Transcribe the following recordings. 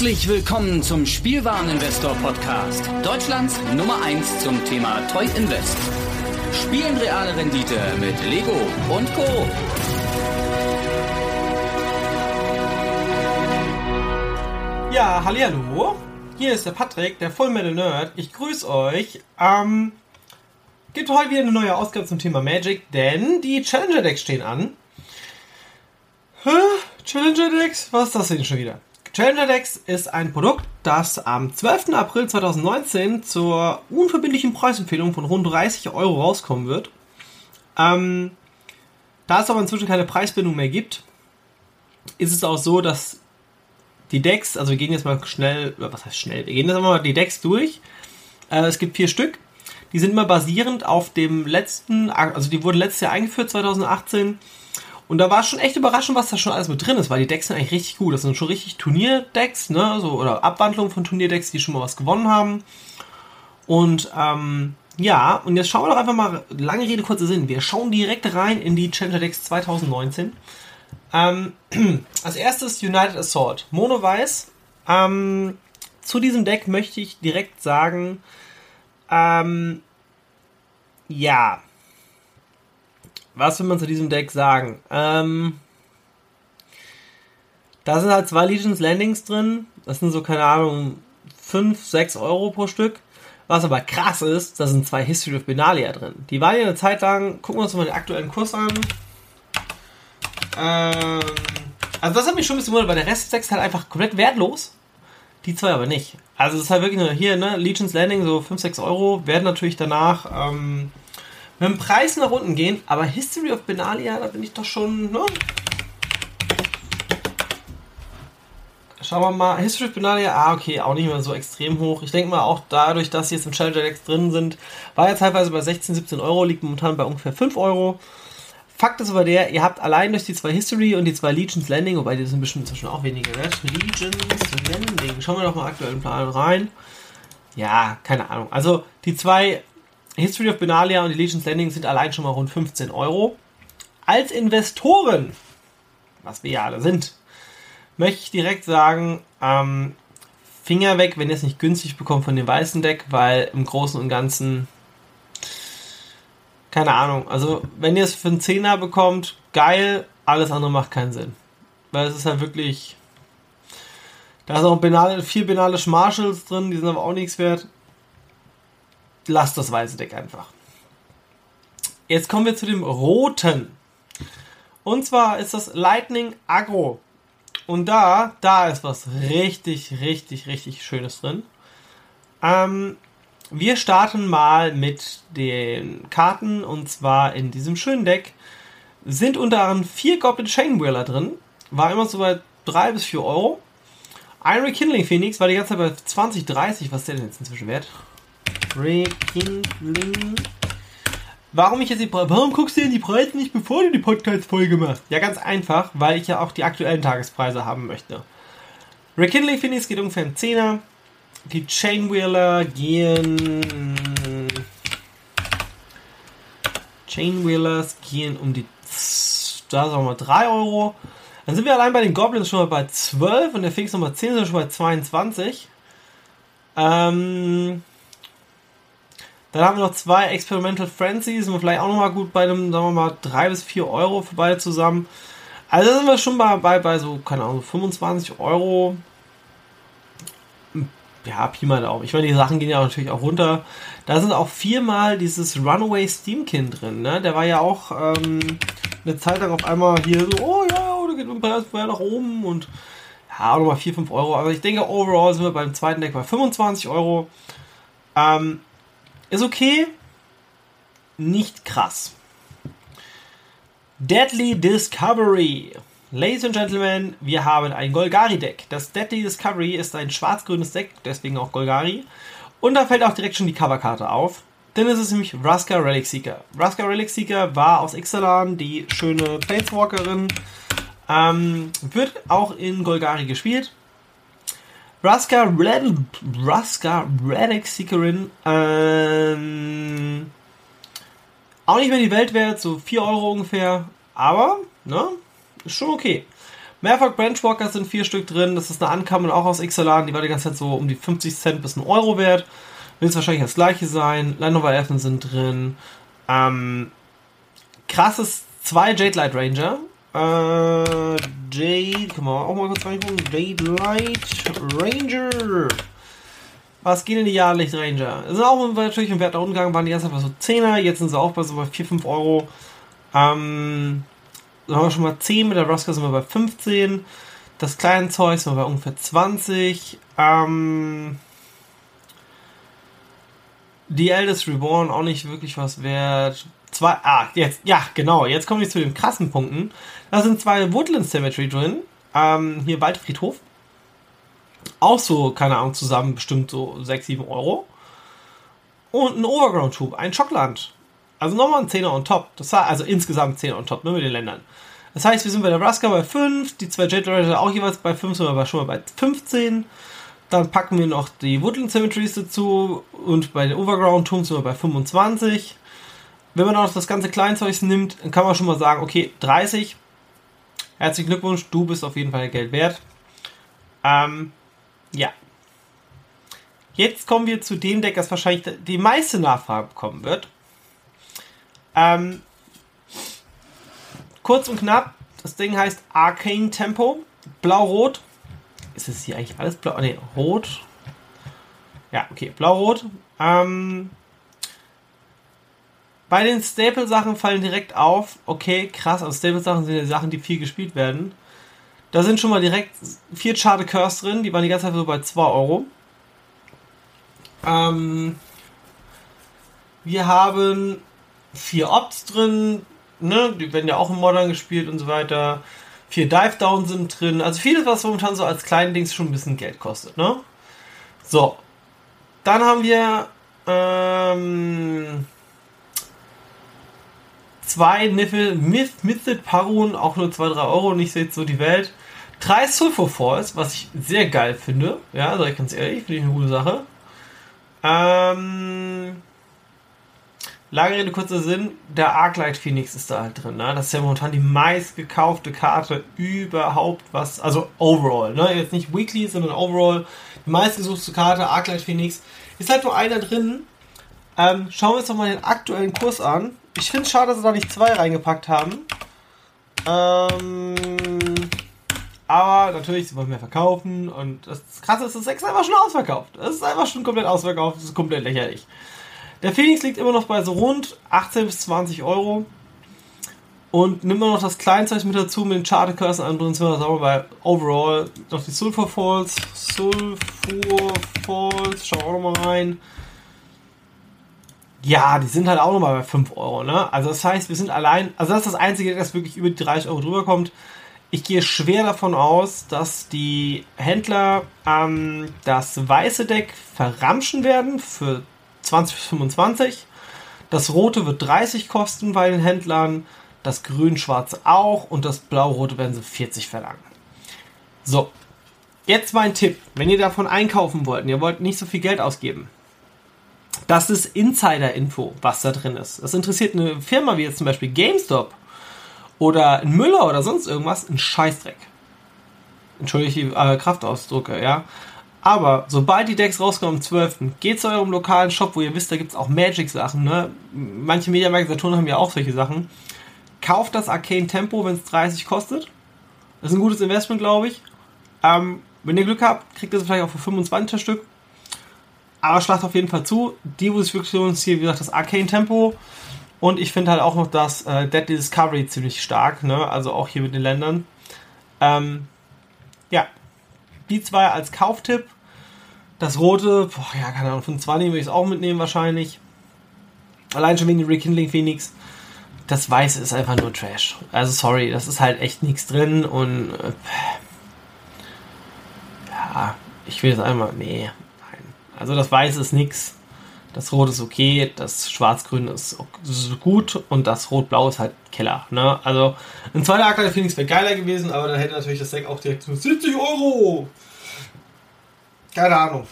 Herzlich willkommen zum Spielwareninvestor Podcast. Deutschlands Nummer 1 zum Thema Toy Invest. Spielen reale Rendite mit Lego und Co. Ja, hallo. Hier ist der Patrick, der Full Metal Nerd. Ich grüße euch. Ähm, gibt heute wieder eine neue Ausgabe zum Thema Magic, denn die Challenger Decks stehen an. Hä? Challenger Decks? Was ist das denn schon wieder? Challenger Decks ist ein Produkt, das am 12. April 2019 zur unverbindlichen Preisempfehlung von rund 30 Euro rauskommen wird. Ähm, da es aber inzwischen keine Preisbindung mehr gibt, ist es auch so, dass die Decks, also wir gehen jetzt mal schnell, was heißt schnell, wir gehen jetzt mal die Decks durch. Äh, es gibt vier Stück. Die sind immer basierend auf dem letzten, also die wurden letztes Jahr eingeführt, 2018. Und da war schon echt überraschend, was da schon alles mit drin ist, weil die Decks sind eigentlich richtig gut. Das sind schon richtig Turnierdecks, ne, so, oder Abwandlungen von Turnierdecks, die schon mal was gewonnen haben. Und, ähm, ja, und jetzt schauen wir doch einfach mal, lange Rede, kurzer Sinn. Wir schauen direkt rein in die Challenger Decks 2019. Ähm, als erstes United Assault. Mono Weiß. Ähm, zu diesem Deck möchte ich direkt sagen, ähm, ja. Was will man zu diesem Deck sagen? Ähm, da sind halt zwei Legions Landings drin. Das sind so, keine Ahnung, 5, 6 Euro pro Stück. Was aber krass ist, da sind zwei History of Benalia drin. Die waren ja eine Zeit lang, gucken wir uns mal den aktuellen Kurs an. Ähm, also das hat mich schon ein bisschen gewundert, weil der Rest des Decks halt einfach komplett wertlos. Die zwei aber nicht. Also es ist halt wirklich nur hier, ne, Legion's Landing, so 5, 6 Euro, werden natürlich danach ähm, mit dem Preis nach unten gehen, aber History of Benalia, da bin ich doch schon, ne? Schauen wir mal, History of Benalia, ah, okay, auch nicht mehr so extrem hoch. Ich denke mal auch dadurch, dass sie jetzt im Challenger Decks drin sind, war ja teilweise bei 16, 17 Euro, liegt momentan bei ungefähr 5 Euro. Fakt ist aber der, ihr habt allein durch die zwei History und die zwei Legions Landing, wobei die sind bestimmt inzwischen auch weniger wert. Legions Landing. Schauen wir doch mal aktuell im Plan rein. Ja, keine Ahnung. Also die zwei History of Benalia und die Legions Landing sind allein schon mal rund 15 Euro. Als Investoren, was wir ja alle sind, möchte ich direkt sagen, ähm, Finger weg, wenn ihr es nicht günstig bekommt von dem weißen Deck, weil im Großen und Ganzen keine Ahnung. Also, wenn ihr es für einen Zehner bekommt, geil, alles andere macht keinen Sinn. Weil es ist halt wirklich. Da ist auch Benale, vier Benalisch Marshalls drin, die sind aber auch nichts wert. Lasst das weiße Deck einfach. Jetzt kommen wir zu dem roten. Und zwar ist das Lightning Agro. Und da, da ist was richtig, richtig, richtig Schönes drin. Ähm, wir starten mal mit den Karten und zwar in diesem schönen Deck sind unter anderem vier Goblin Chainwheeler drin. War immer so bei 3 bis 4 Euro. Ein Rekindling Phoenix war die ganze Zeit bei 20, 30. Was ist der denn jetzt inzwischen wert? Rekindling. Warum ich jetzt die Warum guckst du denn die Preise nicht, bevor du die Podcast-Folge machst? Ja, ganz einfach, weil ich ja auch die aktuellen Tagespreise haben möchte. Rekindling Phoenix geht ungefähr ein 10er. Die Chainwheeler gehen. Chainwheelers gehen um die. Da sagen wir mal 3 Euro. Dann sind wir allein bei den Goblins schon mal bei 12 und der Fix Nummer 10 sind schon bei 22. Ähm, dann haben wir noch zwei Experimental Frenzies, sind wir vielleicht auch nochmal gut bei einem, sagen wir mal, 3 bis 4 Euro für beide zusammen. Also sind wir schon bei, bei, bei so, keine Ahnung, 25 Euro ja, Pi mal Daumen. Ich meine, die Sachen gehen ja natürlich auch runter. Da sind auch viermal dieses Runaway Steamkin drin, ne? Der war ja auch ähm, eine Zeit lang auf einmal hier so, oh ja, oder geht ein Preis nach oben und ja, auch nochmal 4, 5 Euro. Also ich denke, overall sind wir beim zweiten Deck bei 25 Euro. Ähm, ist okay, nicht krass. Deadly Discovery. Ladies and Gentlemen, wir haben ein Golgari-Deck. Das Deadly Discovery ist ein schwarz-grünes Deck, deswegen auch Golgari. Und da fällt auch direkt schon die Coverkarte auf. Denn es ist nämlich Ruska Relic Seeker. Ruska Relic Seeker war aus Ixalan die schöne Planeswalkerin. Ähm, wird auch in Golgari gespielt. Ruska, Red, Ruska Relic Seekerin. Ähm, auch nicht mehr die Welt wert, so 4 Euro ungefähr. Aber, ne? Ist schon okay. Mehrfach Branchwalkers sind vier Stück drin. Das ist eine Ankamen auch aus Ixalan. Die war die ganze Zeit so um die 50 Cent bis 1 Euro wert. Wird es wahrscheinlich das gleiche sein. Land of Elfen sind drin. Ähm, krasses zwei Jade Light Ranger. Äh, Jade, kann man auch mal kurz reingucken. Jade Light Ranger. Was geht in die Jahrlicht Ranger? Sind auch natürlich im Wert nach unten gegangen, waren die Zeit bei so 10er, jetzt sind sie auch bei so bei 4, 5 Euro. Ähm, dann haben wir schon mal 10, mit der Rosca sind wir bei 15. Das kleine Zeug sind wir bei ungefähr 20. Ähm, die Eldest Reborn auch nicht wirklich was wert. Zwei, ah, jetzt, ja, genau, jetzt komme ich zu den krassen Punkten. Da sind zwei Woodland Cemetery drin. Ähm, hier Waldfriedhof. Auch so, keine Ahnung, zusammen bestimmt so 6, 7 Euro. Und ein Overground-Tube, ein Schockland. Also nochmal ein 10er on top. Das war also insgesamt 10er on top, nur mit den Ländern. Das heißt, wir sind bei der Nebraska bei 5, die zwei Jet Ranger auch jeweils bei 5, sind wir schon mal bei 15. Dann packen wir noch die Woodland Cemeteries dazu und bei den Overground Tombs sind wir bei 25. Wenn man auch das ganze Kleinzeug nimmt, dann kann man schon mal sagen, okay, 30. Herzlichen Glückwunsch, du bist auf jeden Fall Geld wert. Ähm, ja. Jetzt kommen wir zu dem Deck, das wahrscheinlich die meiste Nachfrage bekommen wird. Ähm, kurz und knapp, das Ding heißt Arcane Tempo. Blau-Rot. Ist es hier eigentlich alles blau? Ne, rot. Ja, okay, blau-rot. Ähm, bei den Staple-Sachen fallen direkt auf, okay, krass, also Staple-Sachen sind ja Sachen, die viel gespielt werden. Da sind schon mal direkt vier Charte Curse drin, die waren die ganze Zeit so bei 2 Euro. Ähm, wir haben vier Ops drin, ne, die werden ja auch im Modern gespielt und so weiter. Vier Dive Down sind drin, also vieles, was momentan so als kleinen Dings schon ein bisschen Geld kostet, ne? So. Dann haben wir ähm, zwei Niffel Myth, Mythid Parun, auch nur 2-3 Euro, nicht seht so die Welt. Drei Sulfur Falls, was ich sehr geil finde. Ja, sag ich ganz ehrlich, finde ich eine gute Sache. Ähm, lange Rede, kurzer Sinn, der Arclight Phoenix ist da halt drin. Ne? Das ist ja momentan die meistgekaufte Karte überhaupt, was, also overall, ne? jetzt nicht weekly, sondern overall, die meistgesuchte Karte, Arclight Phoenix. Ist halt nur einer drin. Ähm, schauen wir uns doch mal den aktuellen Kurs an. Ich finde es schade, dass sie da nicht zwei reingepackt haben. Ähm, aber natürlich, sie wollen mehr verkaufen und das Krasse ist, das ist einfach schon ausverkauft. Es ist einfach schon komplett ausverkauft, das ist komplett lächerlich. Der Phoenix liegt immer noch bei so rund 18 bis 20 Euro. Und nimm mal noch das Kleinzeug mit dazu mit den Charter Curse an, sind wir, wir bei overall noch die Sulfur Falls. Sulfur Falls, schau auch nochmal rein. Ja, die sind halt auch nochmal bei 5 Euro, ne? Also das heißt, wir sind allein, also das ist das Einzige, das wirklich über die 30 Euro drüber kommt. Ich gehe schwer davon aus, dass die Händler ähm, das weiße Deck verramschen werden für 20 bis 25. Das rote wird 30 kosten bei den Händlern, das grün-schwarze auch und das blau-rote werden sie 40 verlangen. So, jetzt mein Tipp. Wenn ihr davon einkaufen wollt ihr wollt nicht so viel Geld ausgeben, das ist Insider-Info, was da drin ist. Das interessiert eine Firma wie jetzt zum Beispiel GameStop oder ein Müller oder sonst irgendwas, ein Scheißdreck. Entschuldige die äh, Kraftausdrücke, ja. Aber sobald die Decks rauskommen am 12., geht zu eurem lokalen Shop, wo ihr wisst, da gibt es auch Magic-Sachen. Ne? Manche Mediamarkt Saturn haben ja auch solche Sachen. Kauft das Arcane Tempo, wenn es 30 kostet. Das ist ein gutes Investment, glaube ich. Ähm, wenn ihr Glück habt, kriegt ihr es vielleicht auch für 25 Stück. Aber schlagt auf jeden Fall zu. Die, hier, wie gesagt, das Arcane Tempo. Und ich finde halt auch noch das äh, Deadly Discovery ziemlich stark, ne? Also auch hier mit den Ländern. Ähm, ja. Die zwei als Kauftipp. Das rote, boah, ja, keine Ahnung, von 20 würde ich es auch mitnehmen wahrscheinlich. Allein schon wegen den Rekindling Phoenix. Das weiße ist einfach nur Trash. Also sorry, das ist halt echt nichts drin und äh, ja, ich will es einmal. Nee. Also das weiße ist nichts. Das Rot ist okay, das Schwarz-Grün ist, gut und das Rot-Blau ist halt Keller. Ne? Also ein zweiter Aktueller Phoenix wäre geiler gewesen, aber dann hätte natürlich das Deck auch direkt 70 Euro. Keine Ahnung.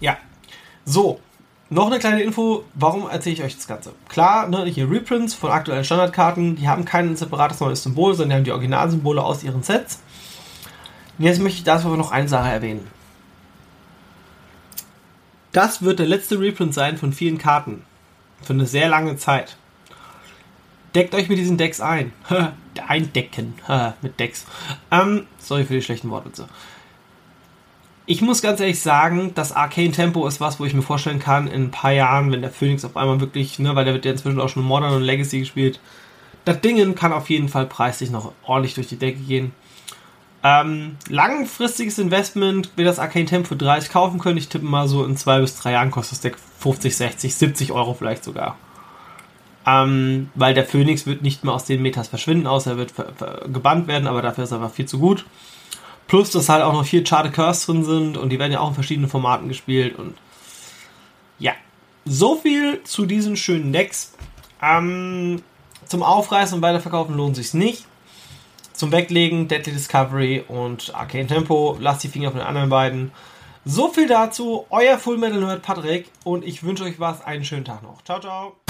Ja. So, noch eine kleine Info, warum erzähle ich euch das Ganze? Klar, ne, hier Reprints von aktuellen Standardkarten, die haben kein separates neues Symbol, sondern die haben die Originalsymbole aus ihren Sets. Jetzt möchte ich dazu noch eine Sache erwähnen. Das wird der letzte Reprint sein von vielen Karten. Für eine sehr lange Zeit. Deckt euch mit diesen Decks ein. Eindecken. mit Decks. Ähm, sorry für die schlechten Wortwitze. Ich muss ganz ehrlich sagen, das Arcane Tempo ist was, wo ich mir vorstellen kann, in ein paar Jahren, wenn der Phoenix auf einmal wirklich, ne, weil der wird ja inzwischen auch schon Modern und Legacy gespielt, das Ding kann auf jeden Fall preislich noch ordentlich durch die Decke gehen. Ähm, langfristiges Investment, wer das Arcane Tempo für 30 kaufen können, ich tippe mal so in zwei bis drei Jahren kostet das Deck 50, 60, 70 Euro vielleicht sogar. Ähm, weil der Phoenix wird nicht mehr aus den Metas verschwinden, außer er wird gebannt werden, aber dafür ist er einfach viel zu gut. Plus, dass halt auch noch vier Charted Curse drin sind und die werden ja auch in verschiedenen Formaten gespielt und ja. So viel zu diesen schönen Decks. Ähm, zum Aufreißen und Weiterverkaufen lohnt sich nicht. Zum Weglegen Deadly Discovery und Arcane Tempo. Lasst die Finger von den anderen beiden. So viel dazu. Euer Full Metal Nerd Patrick und ich wünsche euch was. Einen schönen Tag noch. Ciao, ciao.